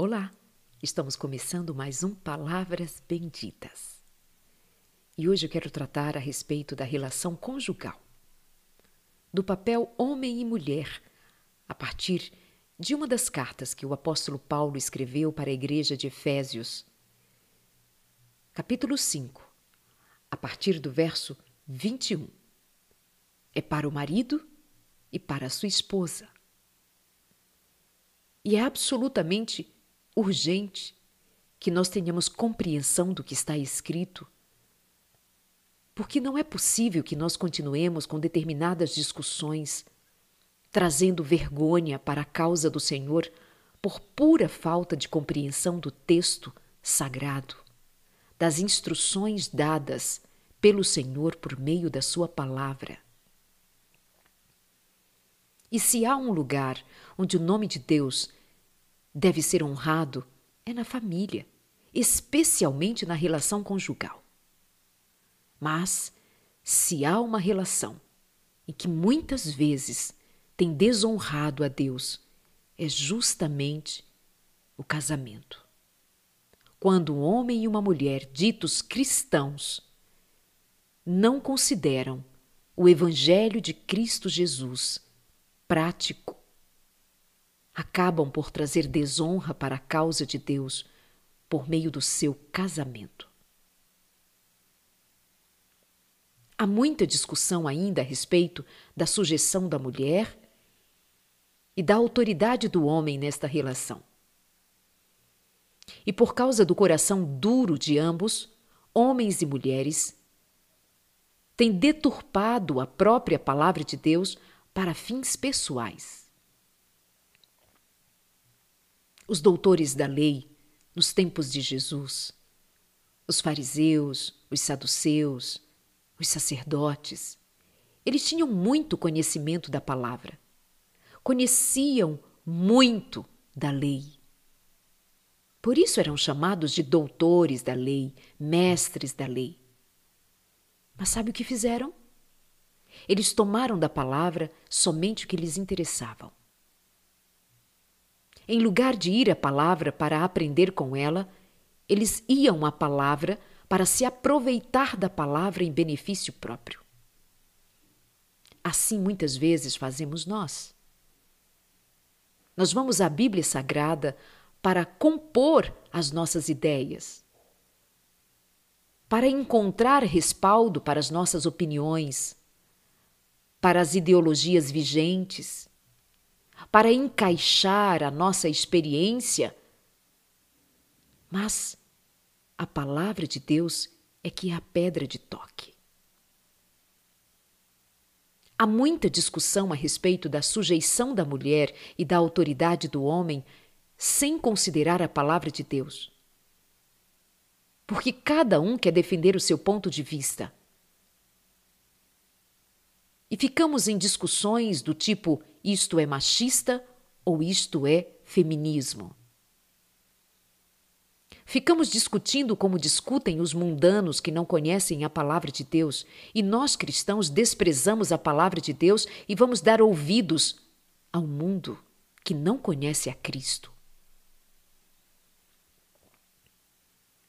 Olá, estamos começando mais um Palavras Benditas. E hoje eu quero tratar a respeito da relação conjugal, do papel homem e mulher, a partir de uma das cartas que o apóstolo Paulo escreveu para a igreja de Efésios, capítulo 5, a partir do verso 21. É para o marido e para a sua esposa. E é absolutamente urgente que nós tenhamos compreensão do que está escrito, porque não é possível que nós continuemos com determinadas discussões, trazendo vergonha para a causa do Senhor por pura falta de compreensão do texto sagrado, das instruções dadas pelo Senhor por meio da Sua palavra. E se há um lugar onde o nome de Deus deve ser honrado é na família, especialmente na relação conjugal. Mas, se há uma relação em que muitas vezes tem desonrado a Deus, é justamente o casamento. Quando um homem e uma mulher ditos cristãos não consideram o Evangelho de Cristo Jesus prático acabam por trazer desonra para a causa de Deus por meio do seu casamento. Há muita discussão ainda a respeito da sujeição da mulher e da autoridade do homem nesta relação. E por causa do coração duro de ambos, homens e mulheres, têm deturpado a própria palavra de Deus para fins pessoais. Os doutores da lei nos tempos de Jesus, os fariseus, os saduceus, os sacerdotes, eles tinham muito conhecimento da palavra, conheciam muito da lei. Por isso eram chamados de doutores da lei, mestres da lei. Mas sabe o que fizeram? Eles tomaram da palavra somente o que lhes interessava. Em lugar de ir à palavra para aprender com ela, eles iam à palavra para se aproveitar da palavra em benefício próprio. Assim muitas vezes fazemos nós. Nós vamos à Bíblia Sagrada para compor as nossas ideias, para encontrar respaldo para as nossas opiniões, para as ideologias vigentes para encaixar a nossa experiência. Mas a palavra de Deus é que é a pedra de toque. Há muita discussão a respeito da sujeição da mulher e da autoridade do homem sem considerar a palavra de Deus. Porque cada um quer defender o seu ponto de vista. E ficamos em discussões do tipo isto é machista ou isto é feminismo. Ficamos discutindo como discutem os mundanos que não conhecem a palavra de Deus, e nós cristãos desprezamos a palavra de Deus e vamos dar ouvidos ao mundo que não conhece a Cristo.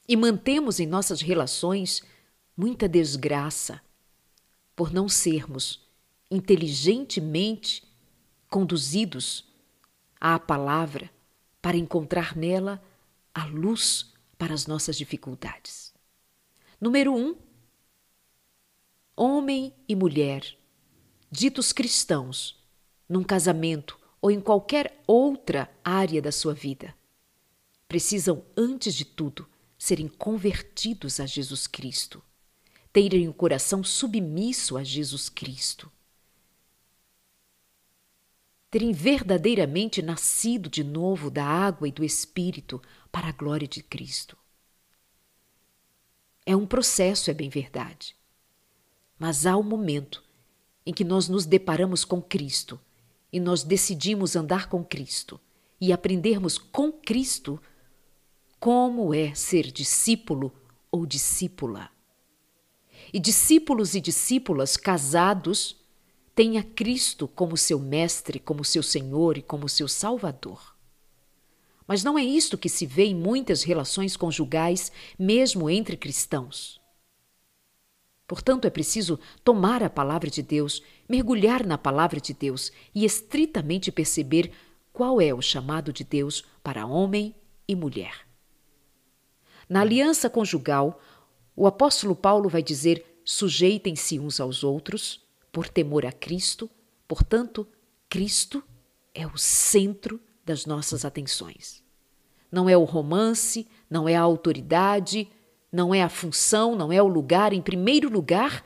E mantemos em nossas relações muita desgraça por não sermos inteligentemente conduzidos à palavra para encontrar nela a luz para as nossas dificuldades. Número um, homem e mulher, ditos cristãos, num casamento ou em qualquer outra área da sua vida, precisam, antes de tudo, serem convertidos a Jesus Cristo, terem o coração submisso a Jesus Cristo terem verdadeiramente nascido de novo da água e do Espírito para a glória de Cristo. É um processo, é bem verdade. Mas há um momento em que nós nos deparamos com Cristo e nós decidimos andar com Cristo e aprendermos com Cristo como é ser discípulo ou discípula. E discípulos e discípulas casados tenha Cristo como seu Mestre, como seu Senhor e como seu Salvador. Mas não é isto que se vê em muitas relações conjugais, mesmo entre cristãos. Portanto, é preciso tomar a palavra de Deus, mergulhar na palavra de Deus e estritamente perceber qual é o chamado de Deus para homem e mulher. Na aliança conjugal, o apóstolo Paulo vai dizer: sujeitem-se uns aos outros, por temor a Cristo, portanto, Cristo é o centro das nossas atenções. Não é o romance, não é a autoridade, não é a função, não é o lugar. Em primeiro lugar,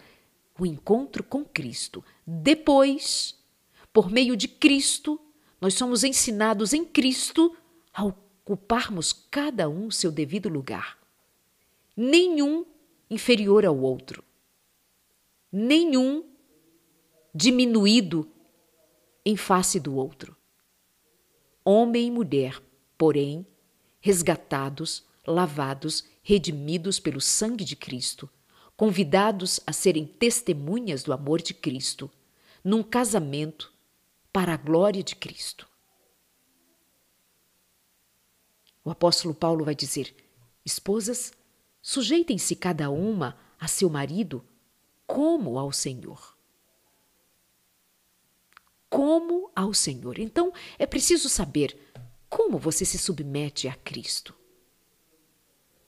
o encontro com Cristo. Depois, por meio de Cristo, nós somos ensinados em Cristo a ocuparmos cada um seu devido lugar. Nenhum inferior ao outro. Nenhum diminuído em face do outro. Homem e mulher, porém, resgatados, lavados, redimidos pelo sangue de Cristo, convidados a serem testemunhas do amor de Cristo, num casamento para a glória de Cristo. O apóstolo Paulo vai dizer: Esposas, sujeitem-se cada uma a seu marido como ao Senhor. Como ao Senhor. Então, é preciso saber como você se submete a Cristo.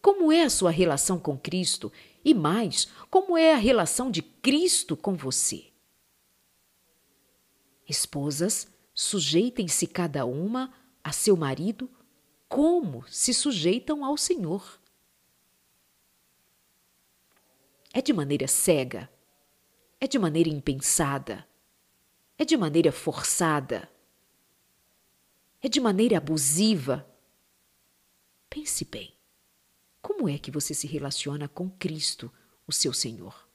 Como é a sua relação com Cristo e mais, como é a relação de Cristo com você? Esposas, sujeitem-se cada uma a seu marido como se sujeitam ao Senhor. É de maneira cega, é de maneira impensada, é de maneira forçada, é de maneira abusiva. Pense bem. Como é que você se relaciona com Cristo, o seu Senhor?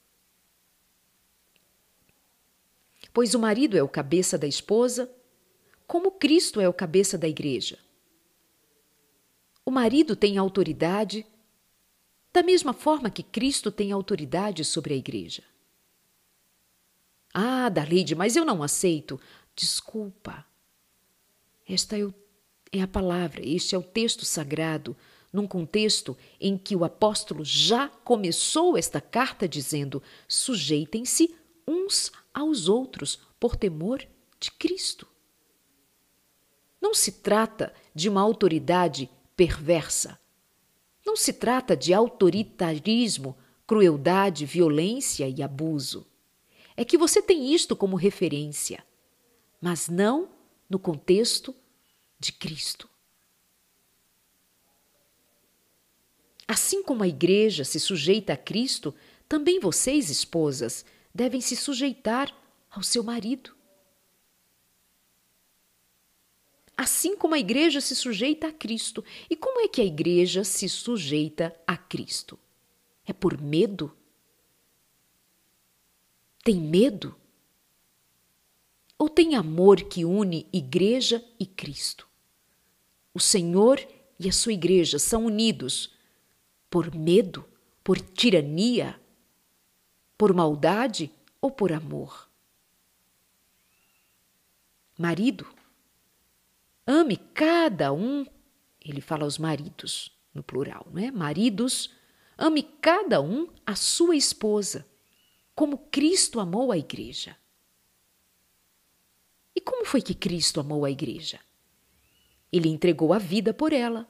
Pois o marido é o cabeça da esposa, como Cristo é o cabeça da igreja. O marido tem autoridade da mesma forma que Cristo tem autoridade sobre a igreja. Ah, Darleide, mas eu não aceito. Desculpa. Esta é, é a palavra, este é o texto sagrado num contexto em que o apóstolo já começou esta carta dizendo: sujeitem-se uns aos outros por temor de Cristo. Não se trata de uma autoridade perversa. Não se trata de autoritarismo, crueldade, violência e abuso. É que você tem isto como referência, mas não no contexto de Cristo. Assim como a igreja se sujeita a Cristo, também vocês, esposas, devem se sujeitar ao seu marido. Assim como a igreja se sujeita a Cristo. E como é que a igreja se sujeita a Cristo? É por medo? Tem medo? Ou tem amor que une igreja e Cristo? O Senhor e a sua igreja são unidos por medo, por tirania, por maldade ou por amor? Marido, ame cada um, ele fala aos maridos, no plural, não é? Maridos, ame cada um a sua esposa, como Cristo amou a igreja. E como foi que Cristo amou a igreja? Ele entregou a vida por ela,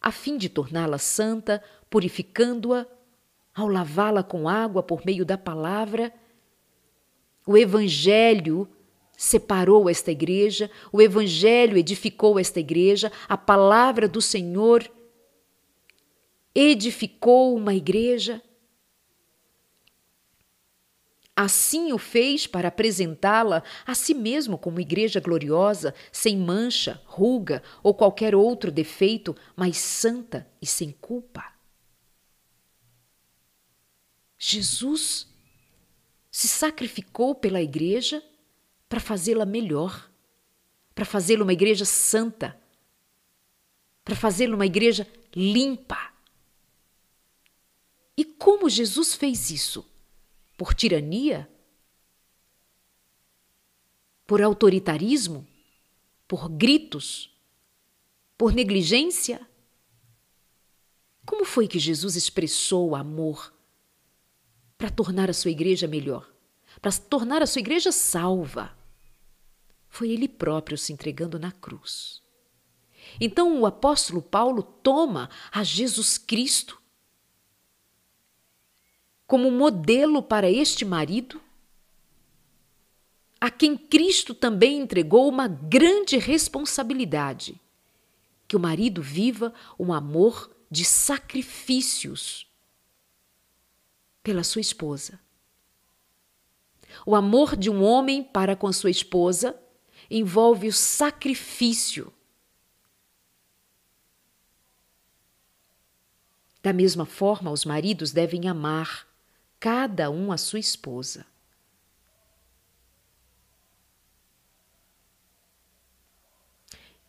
a fim de torná-la santa, purificando-a, ao lavá-la com água por meio da palavra. O Evangelho separou esta igreja, o Evangelho edificou esta igreja, a palavra do Senhor edificou uma igreja. Assim o fez para apresentá-la a si mesmo como igreja gloriosa, sem mancha, ruga ou qualquer outro defeito, mas santa e sem culpa. Jesus se sacrificou pela igreja para fazê-la melhor, para fazê-la uma igreja santa, para fazê-la uma igreja limpa. E como Jesus fez isso? Por tirania? Por autoritarismo? Por gritos? Por negligência? Como foi que Jesus expressou o amor para tornar a sua igreja melhor, para tornar a sua igreja salva? Foi ele próprio se entregando na cruz. Então o apóstolo Paulo toma a Jesus Cristo como modelo para este marido, a quem Cristo também entregou uma grande responsabilidade: que o marido viva um amor de sacrifícios pela sua esposa. O amor de um homem para com sua esposa envolve o sacrifício. Da mesma forma, os maridos devem amar cada um a sua esposa.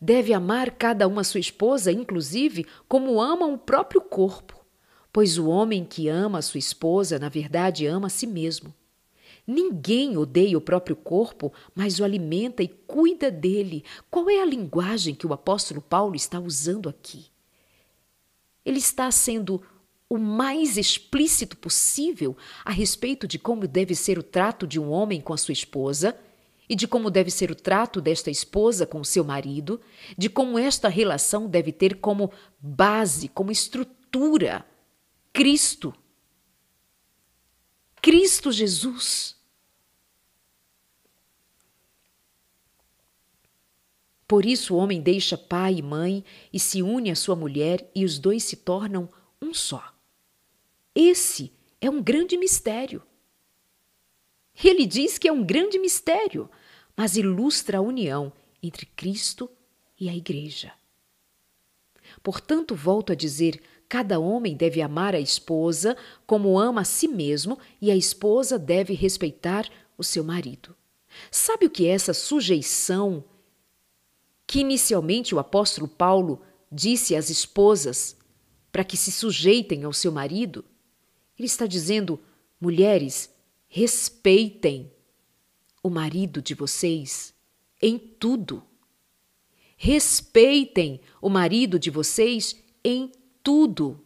Deve amar cada uma sua esposa, inclusive como ama o próprio corpo, pois o homem que ama a sua esposa, na verdade, ama a si mesmo. Ninguém odeia o próprio corpo, mas o alimenta e cuida dele. Qual é a linguagem que o apóstolo Paulo está usando aqui? Ele está sendo o mais explícito possível a respeito de como deve ser o trato de um homem com a sua esposa e de como deve ser o trato desta esposa com o seu marido, de como esta relação deve ter como base, como estrutura Cristo. Cristo Jesus. Por isso o homem deixa pai e mãe e se une à sua mulher, e os dois se tornam um só. Esse é um grande mistério. Ele diz que é um grande mistério, mas ilustra a união entre Cristo e a Igreja. Portanto, volto a dizer: cada homem deve amar a esposa como ama a si mesmo, e a esposa deve respeitar o seu marido. Sabe o que é essa sujeição que inicialmente o apóstolo Paulo disse às esposas para que se sujeitem ao seu marido? Ele está dizendo: mulheres, respeitem o marido de vocês em tudo. Respeitem o marido de vocês em tudo.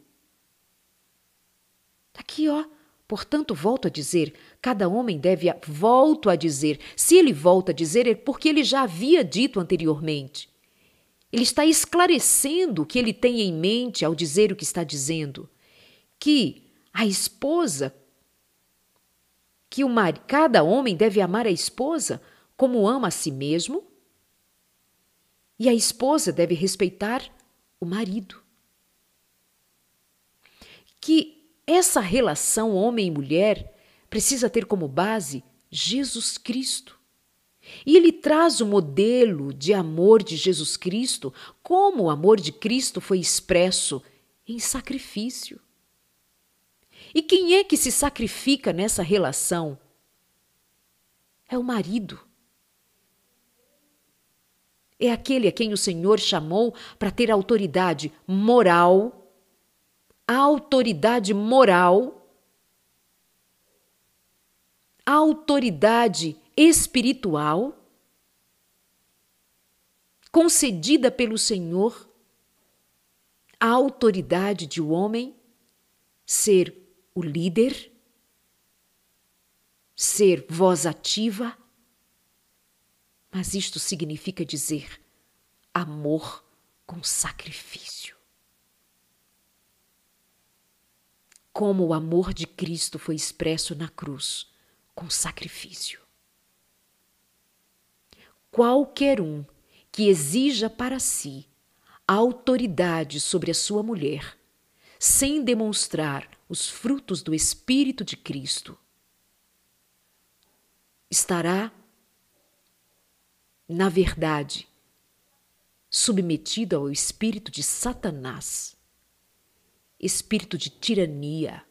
Tá aqui, ó. Portanto, volto a dizer, cada homem deve, volto a dizer, se ele volta a dizer é porque ele já havia dito anteriormente. Ele está esclarecendo o que ele tem em mente ao dizer o que está dizendo. Que a esposa que o mar... cada homem deve amar a esposa como ama a si mesmo, e a esposa deve respeitar o marido. Que essa relação homem e mulher precisa ter como base Jesus Cristo. E ele traz o modelo de amor de Jesus Cristo, como o amor de Cristo foi expresso em sacrifício. E quem é que se sacrifica nessa relação? É o marido. É aquele a quem o Senhor chamou para ter autoridade moral, a autoridade moral, a autoridade espiritual concedida pelo Senhor, a autoridade de o homem ser o líder, ser voz ativa, mas isto significa dizer amor com sacrifício. Como o amor de Cristo foi expresso na cruz, com sacrifício. Qualquer um que exija para si a autoridade sobre a sua mulher, sem demonstrar os frutos do Espírito de Cristo, estará, na verdade, submetido ao espírito de Satanás, espírito de tirania,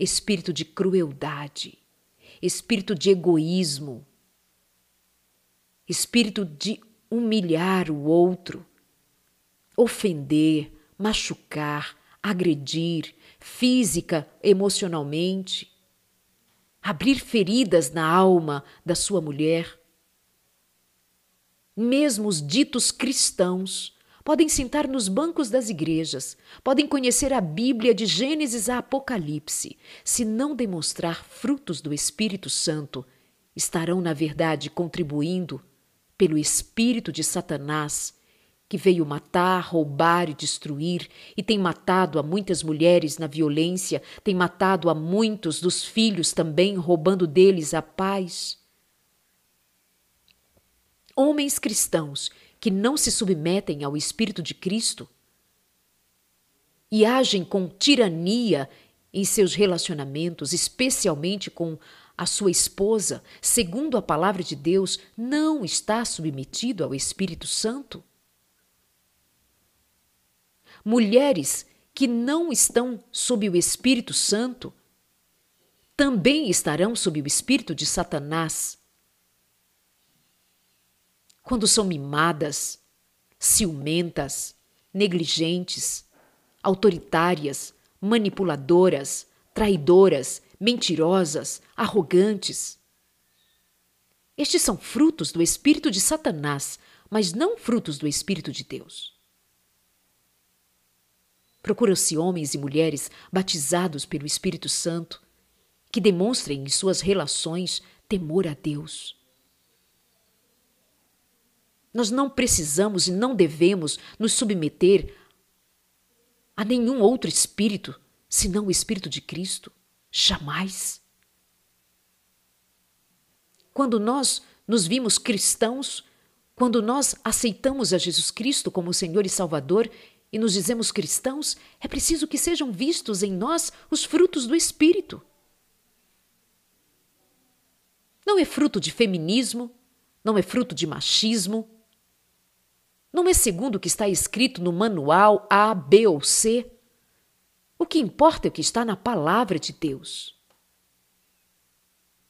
espírito de crueldade, espírito de egoísmo, espírito de humilhar o outro, ofender, machucar, agredir física, emocionalmente, abrir feridas na alma da sua mulher. Mesmo os ditos cristãos podem sentar nos bancos das igrejas, podem conhecer a Bíblia de Gênesis a Apocalipse. Se não demonstrar frutos do Espírito Santo, estarão, na verdade, contribuindo pelo espírito de Satanás, que veio matar, roubar e destruir, e tem matado a muitas mulheres na violência, tem matado a muitos dos filhos também, roubando deles a paz. Homens cristãos que não se submetem ao Espírito de Cristo e agem com tirania em seus relacionamentos, especialmente com a sua esposa, segundo a palavra de Deus, não está submetido ao Espírito Santo? Mulheres que não estão sob o Espírito Santo também estarão sob o espírito de Satanás. Quando são mimadas, ciumentas, negligentes, autoritárias, manipuladoras, traidoras, mentirosas, arrogantes. Estes são frutos do espírito de Satanás, mas não frutos do espírito de Deus. Procuram-se homens e mulheres batizados pelo Espírito Santo que demonstrem em suas relações temor a Deus. Nós não precisamos e não devemos nos submeter a nenhum outro espírito senão o Espírito de Cristo. Jamais. Quando nós nos vimos cristãos, quando nós aceitamos a Jesus Cristo como Senhor e Salvador e nos dizemos cristãos, é preciso que sejam vistos em nós os frutos do Espírito. Não é fruto de feminismo, não é fruto de machismo, não é segundo o que está escrito no manual A, B ou C. O que importa é o que está na palavra de Deus.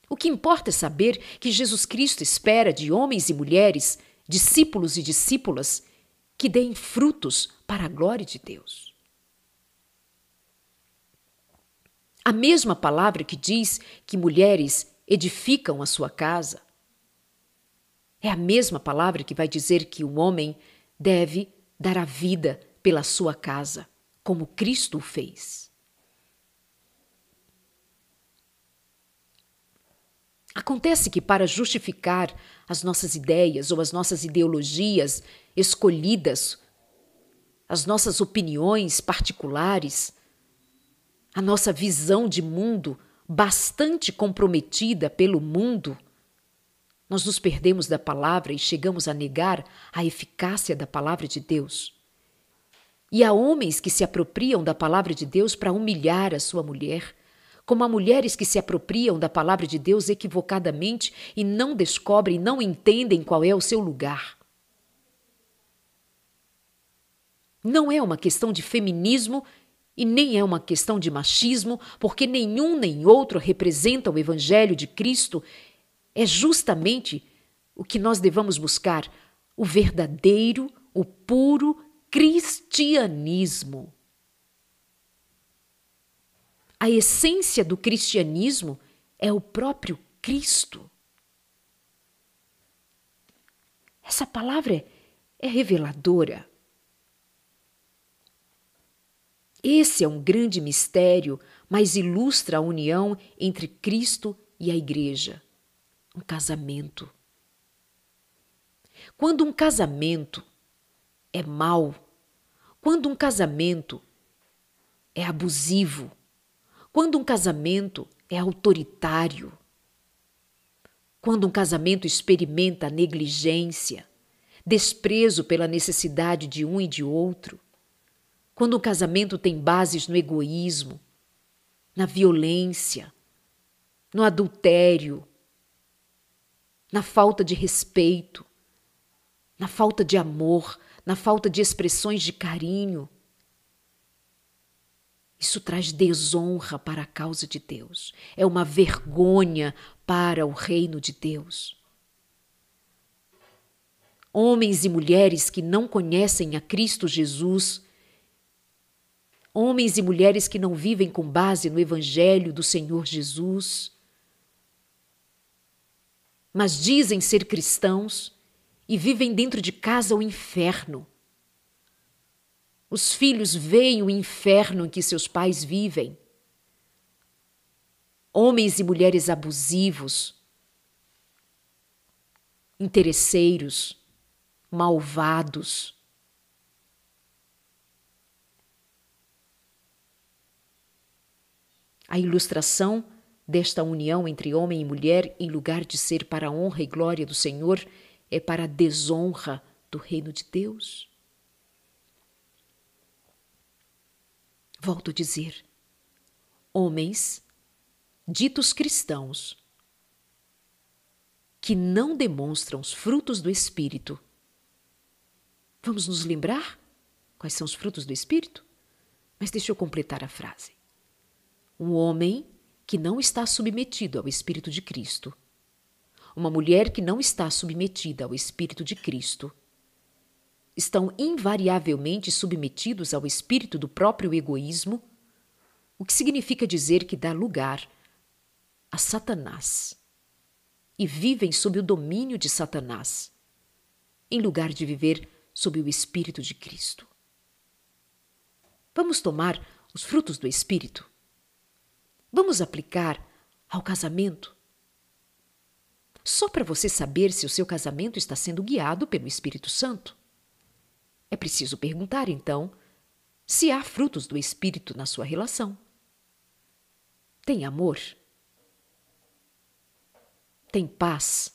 O que importa é saber que Jesus Cristo espera de homens e mulheres, discípulos e discípulas, que deem frutos para a glória de Deus. A mesma palavra que diz que mulheres edificam a sua casa é a mesma palavra que vai dizer que o homem deve dar a vida pela sua casa como Cristo o fez. Acontece que, para justificar as nossas ideias ou as nossas ideologias escolhidas, as nossas opiniões particulares, a nossa visão de mundo bastante comprometida pelo mundo, nós nos perdemos da palavra e chegamos a negar a eficácia da palavra de Deus. E há homens que se apropriam da palavra de Deus para humilhar a sua mulher, como há mulheres que se apropriam da palavra de Deus equivocadamente e não descobrem, não entendem qual é o seu lugar. Não é uma questão de feminismo e nem é uma questão de machismo, porque nenhum nem outro representa o Evangelho de Cristo. É justamente o que nós devamos buscar: o verdadeiro, o puro cristianismo. A essência do cristianismo é o próprio Cristo. Essa palavra é reveladora. Esse é um grande mistério, mas ilustra a união entre Cristo e a Igreja. Um casamento. Quando um casamento é mau, quando um casamento é abusivo, quando um casamento é autoritário, quando um casamento experimenta negligência, desprezo pela necessidade de um e de outro, quando um casamento tem bases no egoísmo, na violência, no adultério, na falta de respeito, na falta de amor, na falta de expressões de carinho. Isso traz desonra para a causa de Deus, é uma vergonha para o reino de Deus. Homens e mulheres que não conhecem a Cristo Jesus, homens e mulheres que não vivem com base no Evangelho do Senhor Jesus, mas dizem ser cristãos, e vivem dentro de casa o inferno. Os filhos veem o inferno em que seus pais vivem. Homens e mulheres abusivos, interesseiros, malvados. A ilustração desta união entre homem e mulher, em lugar de ser para a honra e glória do Senhor, é para a desonra do reino de Deus. Volto a dizer: homens, ditos cristãos, que não demonstram os frutos do Espírito. Vamos nos lembrar quais são os frutos do Espírito? Mas deixa eu completar a frase. Um homem que não está submetido ao Espírito de Cristo, uma mulher que não está submetida ao Espírito de Cristo, estão invariavelmente submetidos ao espírito do próprio egoísmo, o que significa dizer que dá lugar a Satanás e vivem sob o domínio de Satanás, em lugar de viver sob o Espírito de Cristo. Vamos tomar os frutos do Espírito Vamos aplicar ao casamento? Só para você saber se o seu casamento está sendo guiado pelo Espírito Santo. É preciso perguntar, então, se há frutos do Espírito na sua relação. Tem amor? Tem paz?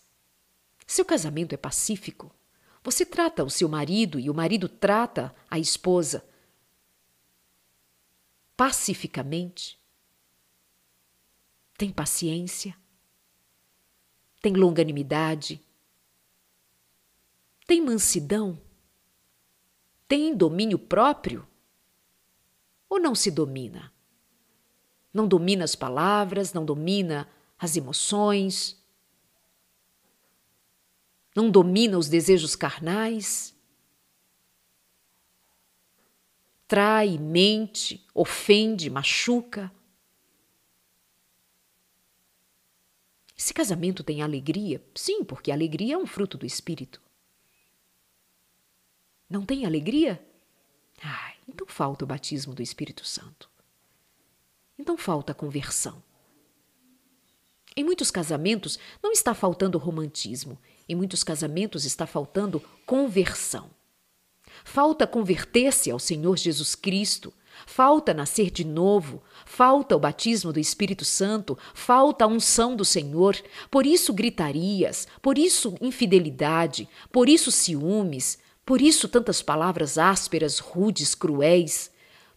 Seu casamento é pacífico? Você trata o seu marido e o marido trata a esposa pacificamente? Tem paciência, tem longanimidade, tem mansidão, tem domínio próprio? Ou não se domina? Não domina as palavras, não domina as emoções, não domina os desejos carnais, trai, mente, ofende, machuca. Esse casamento tem alegria? Sim, porque a alegria é um fruto do espírito. Não tem alegria? Ai, então falta o batismo do Espírito Santo. Então falta a conversão. Em muitos casamentos não está faltando romantismo, em muitos casamentos está faltando conversão. Falta converter-se ao Senhor Jesus Cristo, Falta nascer de novo, falta o batismo do Espírito Santo, falta a unção do Senhor. Por isso gritarias, por isso infidelidade, por isso ciúmes, por isso tantas palavras ásperas, rudes, cruéis.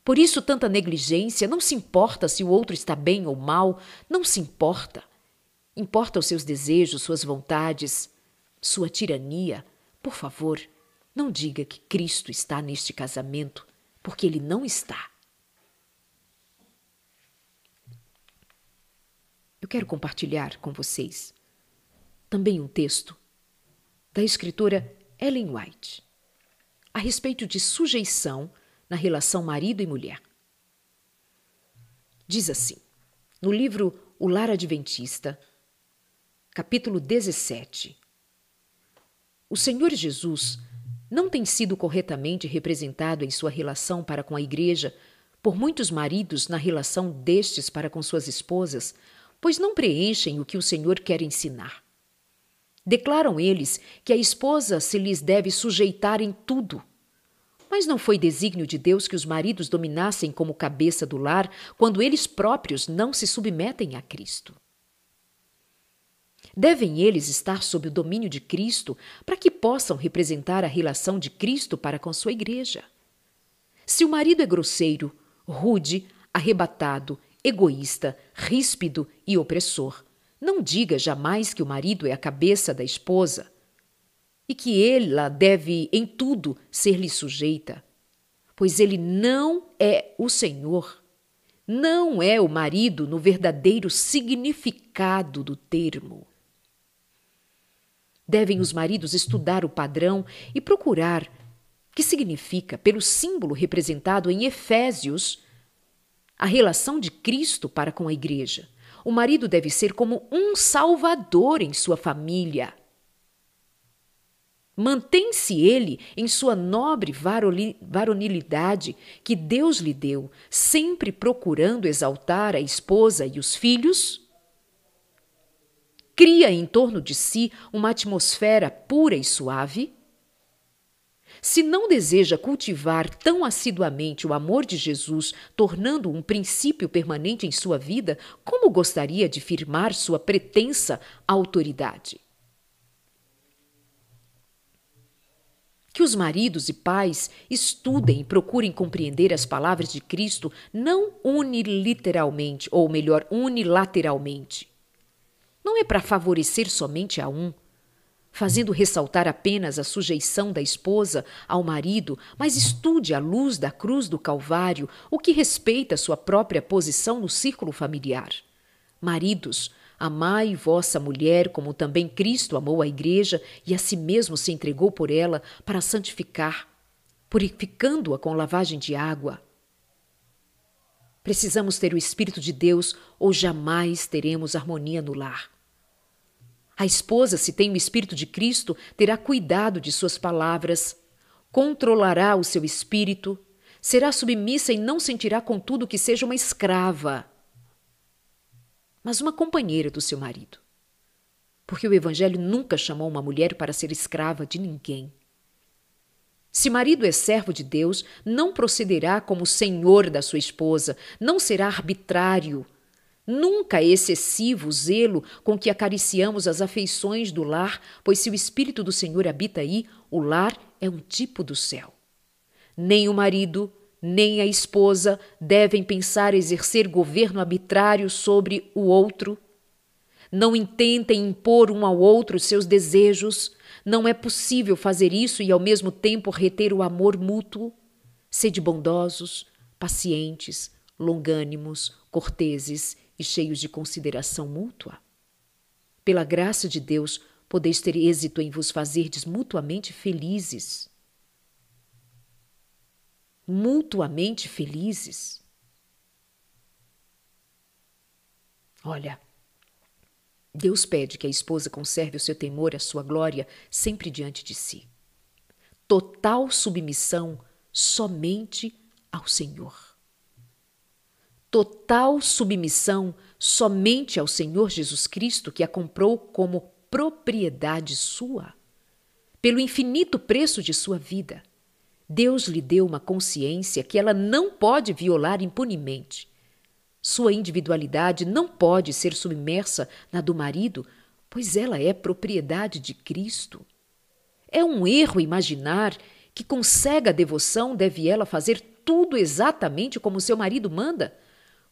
Por isso tanta negligência, não se importa se o outro está bem ou mal, não se importa. Importa os seus desejos, suas vontades, sua tirania. Por favor, não diga que Cristo está neste casamento porque ele não está. Eu quero compartilhar com vocês também um texto da escritora Ellen White a respeito de sujeição na relação marido e mulher. Diz assim, no livro O Lar Adventista, capítulo 17: O Senhor Jesus não tem sido corretamente representado em sua relação para com a Igreja por muitos maridos na relação destes para com suas esposas, pois não preenchem o que o Senhor quer ensinar. Declaram eles que a esposa se lhes deve sujeitar em tudo. Mas não foi desígnio de Deus que os maridos dominassem como cabeça do lar quando eles próprios não se submetem a Cristo. Devem eles estar sob o domínio de Cristo para que possam representar a relação de Cristo para com sua igreja. Se o marido é grosseiro, rude, arrebatado, egoísta, ríspido e opressor, não diga jamais que o marido é a cabeça da esposa e que ela deve em tudo ser-lhe sujeita, pois ele não é o Senhor, não é o marido no verdadeiro significado do termo. Devem os maridos estudar o padrão e procurar que significa, pelo símbolo representado em Efésios, a relação de Cristo para com a igreja. O marido deve ser como um salvador em sua família. Mantém-se ele em sua nobre varonilidade que Deus lhe deu, sempre procurando exaltar a esposa e os filhos? Cria em torno de si uma atmosfera pura e suave? Se não deseja cultivar tão assiduamente o amor de Jesus, tornando um princípio permanente em sua vida, como gostaria de firmar sua pretensa autoridade? Que os maridos e pais estudem e procurem compreender as palavras de Cristo não uniliteralmente, ou melhor, unilateralmente. Não é para favorecer somente a um, fazendo ressaltar apenas a sujeição da esposa ao marido, mas estude à luz da cruz do Calvário o que respeita sua própria posição no círculo familiar. Maridos, Amai vossa mulher, como também Cristo amou a igreja e a si mesmo se entregou por ela para santificar, purificando-a com lavagem de água. Precisamos ter o Espírito de Deus ou jamais teremos harmonia no lar. A esposa, se tem o Espírito de Cristo, terá cuidado de suas palavras, controlará o seu espírito, será submissa e não sentirá, contudo, que seja uma escrava mas uma companheira do seu marido. Porque o Evangelho nunca chamou uma mulher para ser escrava de ninguém. Se marido é servo de Deus, não procederá como senhor da sua esposa, não será arbitrário. Nunca excessivo zelo com que acariciamos as afeições do lar, pois se o Espírito do Senhor habita aí, o lar é um tipo do céu. Nem o marido, nem a esposa devem pensar exercer governo arbitrário sobre o outro. Não intentem impor um ao outro seus desejos. Não é possível fazer isso e ao mesmo tempo reter o amor mútuo. Sede bondosos, pacientes, longânimos, corteses e cheios de consideração mútua. Pela graça de Deus, podeis ter êxito em vos fazerdes mutuamente felizes mutuamente felizes? Olha, Deus pede que a esposa conserve o seu temor e a sua glória sempre diante de si. Total submissão somente ao Senhor. Total submissão somente ao Senhor Jesus Cristo, que a comprou como propriedade sua, pelo infinito preço de sua vida. Deus lhe deu uma consciência que ela não pode violar impunemente. Sua individualidade não pode ser submersa na do marido, pois ela é propriedade de Cristo. É um erro imaginar que com cega devoção deve ela fazer tudo exatamente como seu marido manda,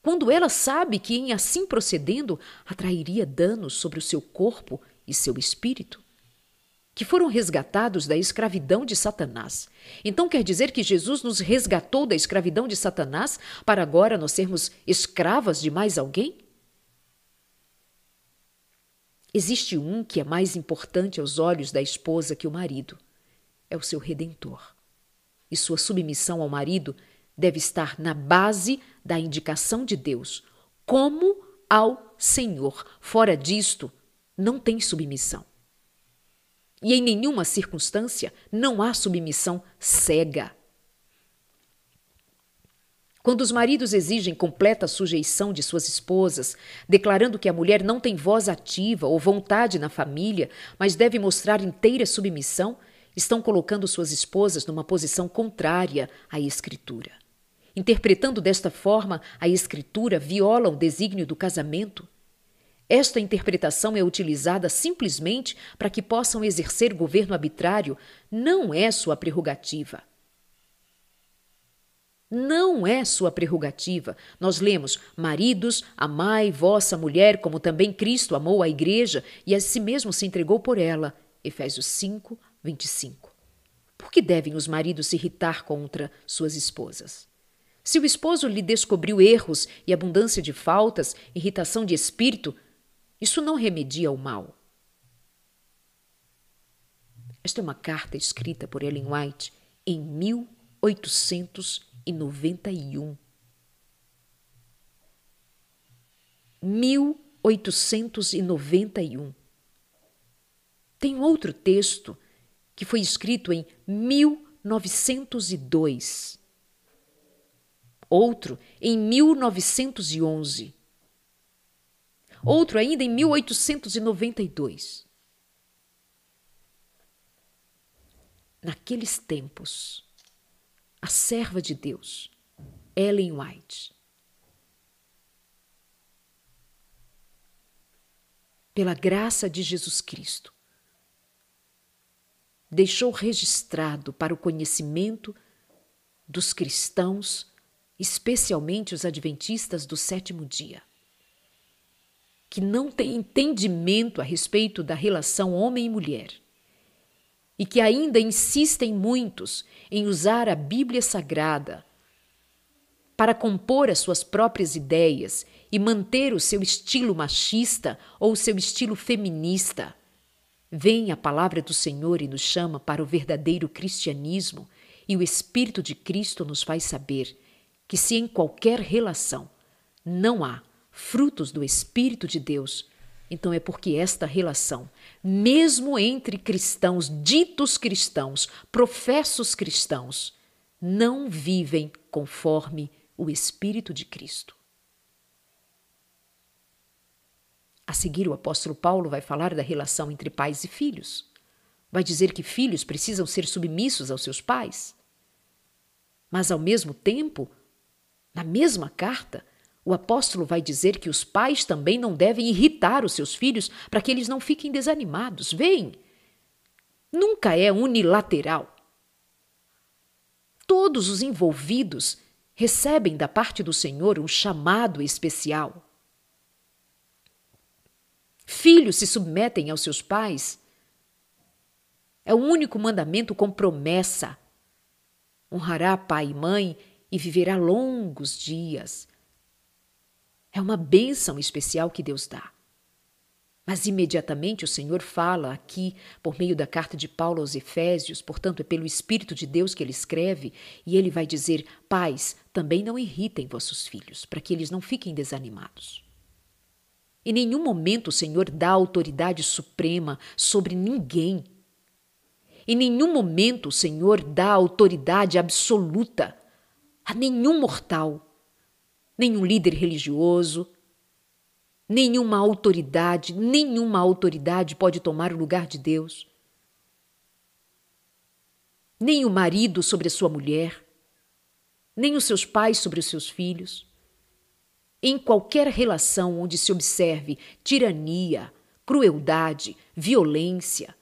quando ela sabe que em assim procedendo atrairia danos sobre o seu corpo e seu espírito que foram resgatados da escravidão de Satanás. Então quer dizer que Jesus nos resgatou da escravidão de Satanás para agora nós sermos escravas de mais alguém? Existe um que é mais importante aos olhos da esposa que o marido. É o seu redentor. E sua submissão ao marido deve estar na base da indicação de Deus, como ao Senhor. Fora disto, não tem submissão. E em nenhuma circunstância não há submissão cega. Quando os maridos exigem completa sujeição de suas esposas, declarando que a mulher não tem voz ativa ou vontade na família, mas deve mostrar inteira submissão, estão colocando suas esposas numa posição contrária à Escritura. Interpretando desta forma a Escritura, violam o desígnio do casamento esta interpretação é utilizada simplesmente para que possam exercer governo arbitrário, não é sua prerrogativa. Não é sua prerrogativa. Nós lemos: Maridos, amai vossa mulher, como também Cristo amou a igreja e a si mesmo se entregou por ela. Efésios 5, 25. Por que devem os maridos se irritar contra suas esposas? Se o esposo lhe descobriu erros e abundância de faltas, irritação de espírito, isso não remedia o mal. Esta é uma carta escrita por Ellen White em 1891. 1891. Tem outro texto que foi escrito em 1902. Outro em 1911. Outro ainda em 1892. Naqueles tempos, a serva de Deus, Ellen White, pela graça de Jesus Cristo, deixou registrado para o conhecimento dos cristãos, especialmente os adventistas do sétimo dia, que não têm entendimento a respeito da relação homem e mulher, e que ainda insistem muitos em usar a Bíblia Sagrada para compor as suas próprias ideias e manter o seu estilo machista ou o seu estilo feminista. Vem a palavra do Senhor e nos chama para o verdadeiro cristianismo, e o Espírito de Cristo nos faz saber que, se em qualquer relação não há frutos do Espírito de Deus, então é porque esta relação, mesmo entre cristãos, ditos cristãos, professos cristãos, não vivem conforme o Espírito de Cristo. A seguir, o apóstolo Paulo vai falar da relação entre pais e filhos. Vai dizer que filhos precisam ser submissos aos seus pais. Mas, ao mesmo tempo, na mesma carta, o apóstolo vai dizer que os pais também não devem irritar os seus filhos para que eles não fiquem desanimados. Vem! Nunca é unilateral. Todos os envolvidos recebem da parte do Senhor um chamado especial. Filhos se submetem aos seus pais. É o único mandamento com promessa. Honrará pai e mãe e viverá longos dias. É uma bênção especial que Deus dá. Mas imediatamente o Senhor fala aqui, por meio da carta de Paulo aos Efésios, portanto é pelo Espírito de Deus que ele escreve, e ele vai dizer: Pais, também não irritem vossos filhos, para que eles não fiquem desanimados. Em nenhum momento o Senhor dá autoridade suprema sobre ninguém. Em nenhum momento o Senhor dá autoridade absoluta a nenhum mortal, nenhum líder religioso, Nenhuma autoridade, nenhuma autoridade pode tomar o lugar de Deus. Nem o marido sobre a sua mulher, nem os seus pais sobre os seus filhos. Em qualquer relação onde se observe tirania, crueldade, violência,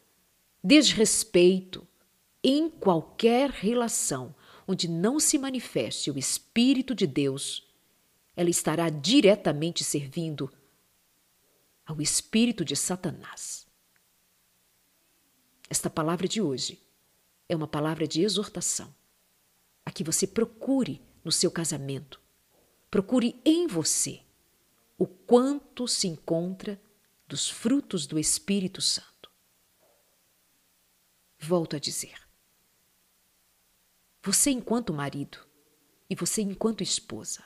desrespeito, em qualquer relação onde não se manifeste o Espírito de Deus, ela estará diretamente servindo ao espírito de Satanás. Esta palavra de hoje é uma palavra de exortação a que você procure no seu casamento, procure em você o quanto se encontra dos frutos do Espírito Santo. Volto a dizer: você, enquanto marido, e você, enquanto esposa,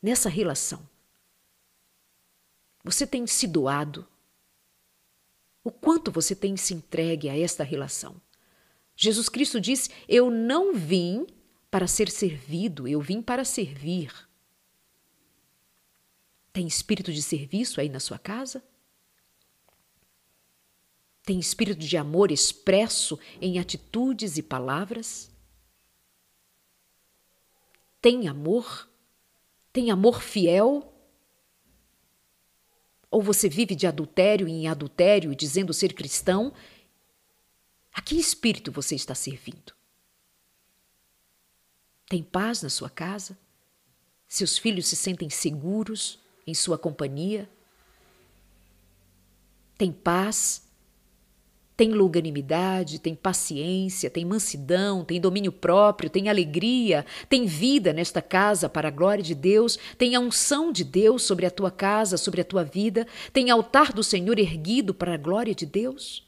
nessa relação, você tem se doado? O quanto você tem se entregue a esta relação? Jesus Cristo diz: Eu não vim para ser servido, eu vim para servir. Tem espírito de serviço aí na sua casa? Tem espírito de amor expresso em atitudes e palavras? Tem amor? Tem amor fiel? Ou você vive de adultério em adultério, dizendo ser cristão? A que espírito você está servindo? Tem paz na sua casa? Seus filhos se sentem seguros em sua companhia? Tem paz tem longanimidade, tem paciência, tem mansidão, tem domínio próprio, tem alegria, tem vida nesta casa para a glória de Deus, tem a unção de Deus sobre a tua casa, sobre a tua vida, tem altar do Senhor erguido para a glória de Deus?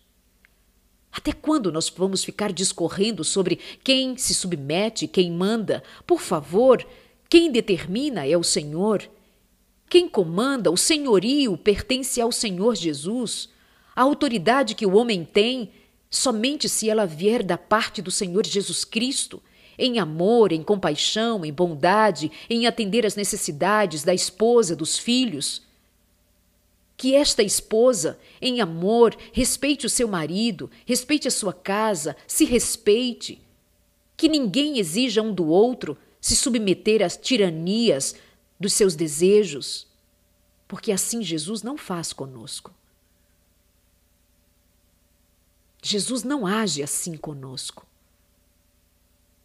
Até quando nós vamos ficar discorrendo sobre quem se submete, quem manda? Por favor, quem determina é o Senhor. Quem comanda, o senhorio pertence ao Senhor Jesus. A autoridade que o homem tem somente se ela vier da parte do Senhor Jesus Cristo, em amor, em compaixão, em bondade, em atender às necessidades da esposa, dos filhos. Que esta esposa, em amor, respeite o seu marido, respeite a sua casa, se respeite. Que ninguém exija um do outro se submeter às tiranias dos seus desejos, porque assim Jesus não faz conosco. Jesus não age assim conosco.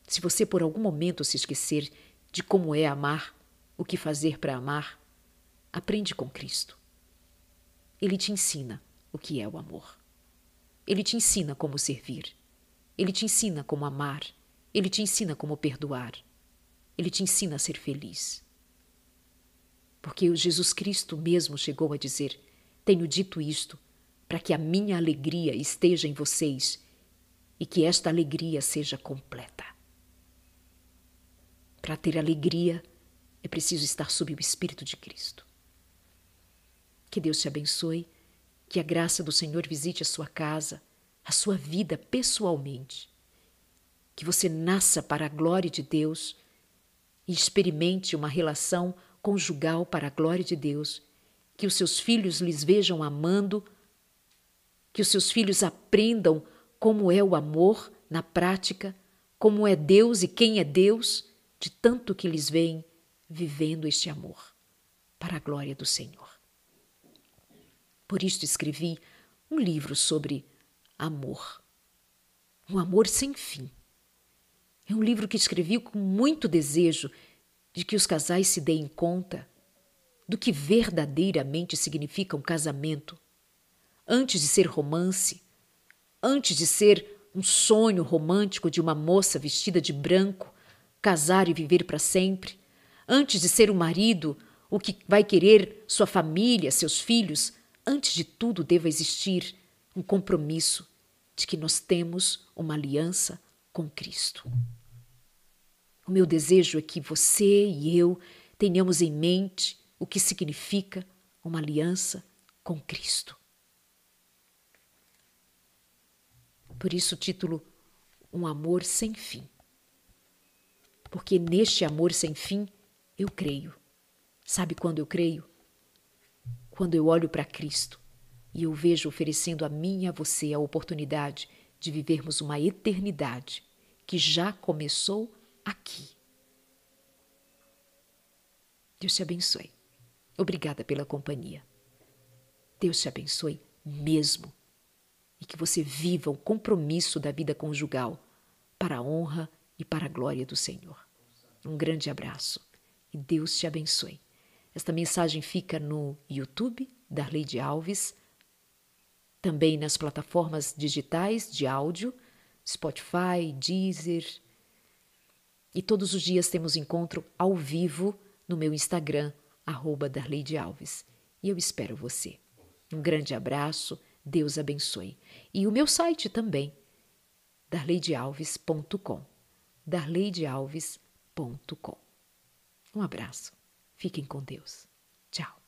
Se você por algum momento se esquecer de como é amar, o que fazer para amar, aprende com Cristo. Ele te ensina o que é o amor. Ele te ensina como servir. Ele te ensina como amar. Ele te ensina como perdoar. Ele te ensina a ser feliz. Porque o Jesus Cristo mesmo chegou a dizer: Tenho dito isto para que a minha alegria esteja em vocês e que esta alegria seja completa. Para ter alegria, é preciso estar sob o Espírito de Cristo. Que Deus te abençoe, que a graça do Senhor visite a sua casa, a sua vida pessoalmente. Que você nasça para a glória de Deus e experimente uma relação conjugal para a glória de Deus. Que os seus filhos lhes vejam amando que os seus filhos aprendam como é o amor na prática, como é Deus e quem é Deus, de tanto que lhes veem vivendo este amor, para a glória do Senhor. Por isto escrevi um livro sobre amor, um amor sem fim. É um livro que escrevi com muito desejo de que os casais se deem conta do que verdadeiramente significa um casamento antes de ser romance, antes de ser um sonho romântico de uma moça vestida de branco, casar e viver para sempre, antes de ser um marido, o que vai querer sua família, seus filhos, antes de tudo deva existir um compromisso de que nós temos uma aliança com Cristo. O meu desejo é que você e eu tenhamos em mente o que significa uma aliança com Cristo. Por isso o título Um amor sem fim. Porque neste amor sem fim eu creio. Sabe quando eu creio? Quando eu olho para Cristo e eu vejo oferecendo a mim e a você a oportunidade de vivermos uma eternidade que já começou aqui. Deus te abençoe. Obrigada pela companhia. Deus te abençoe mesmo e que você viva o compromisso da vida conjugal para a honra e para a glória do Senhor. Um grande abraço e Deus te abençoe. Esta mensagem fica no YouTube da Lady Alves, também nas plataformas digitais de áudio, Spotify, Deezer. E todos os dias temos encontro ao vivo no meu Instagram, arroba Darleide Alves. E eu espero você. Um grande abraço Deus abençoe. E o meu site também, darleidealves.com. darleidealves.com. Um abraço. Fiquem com Deus. Tchau.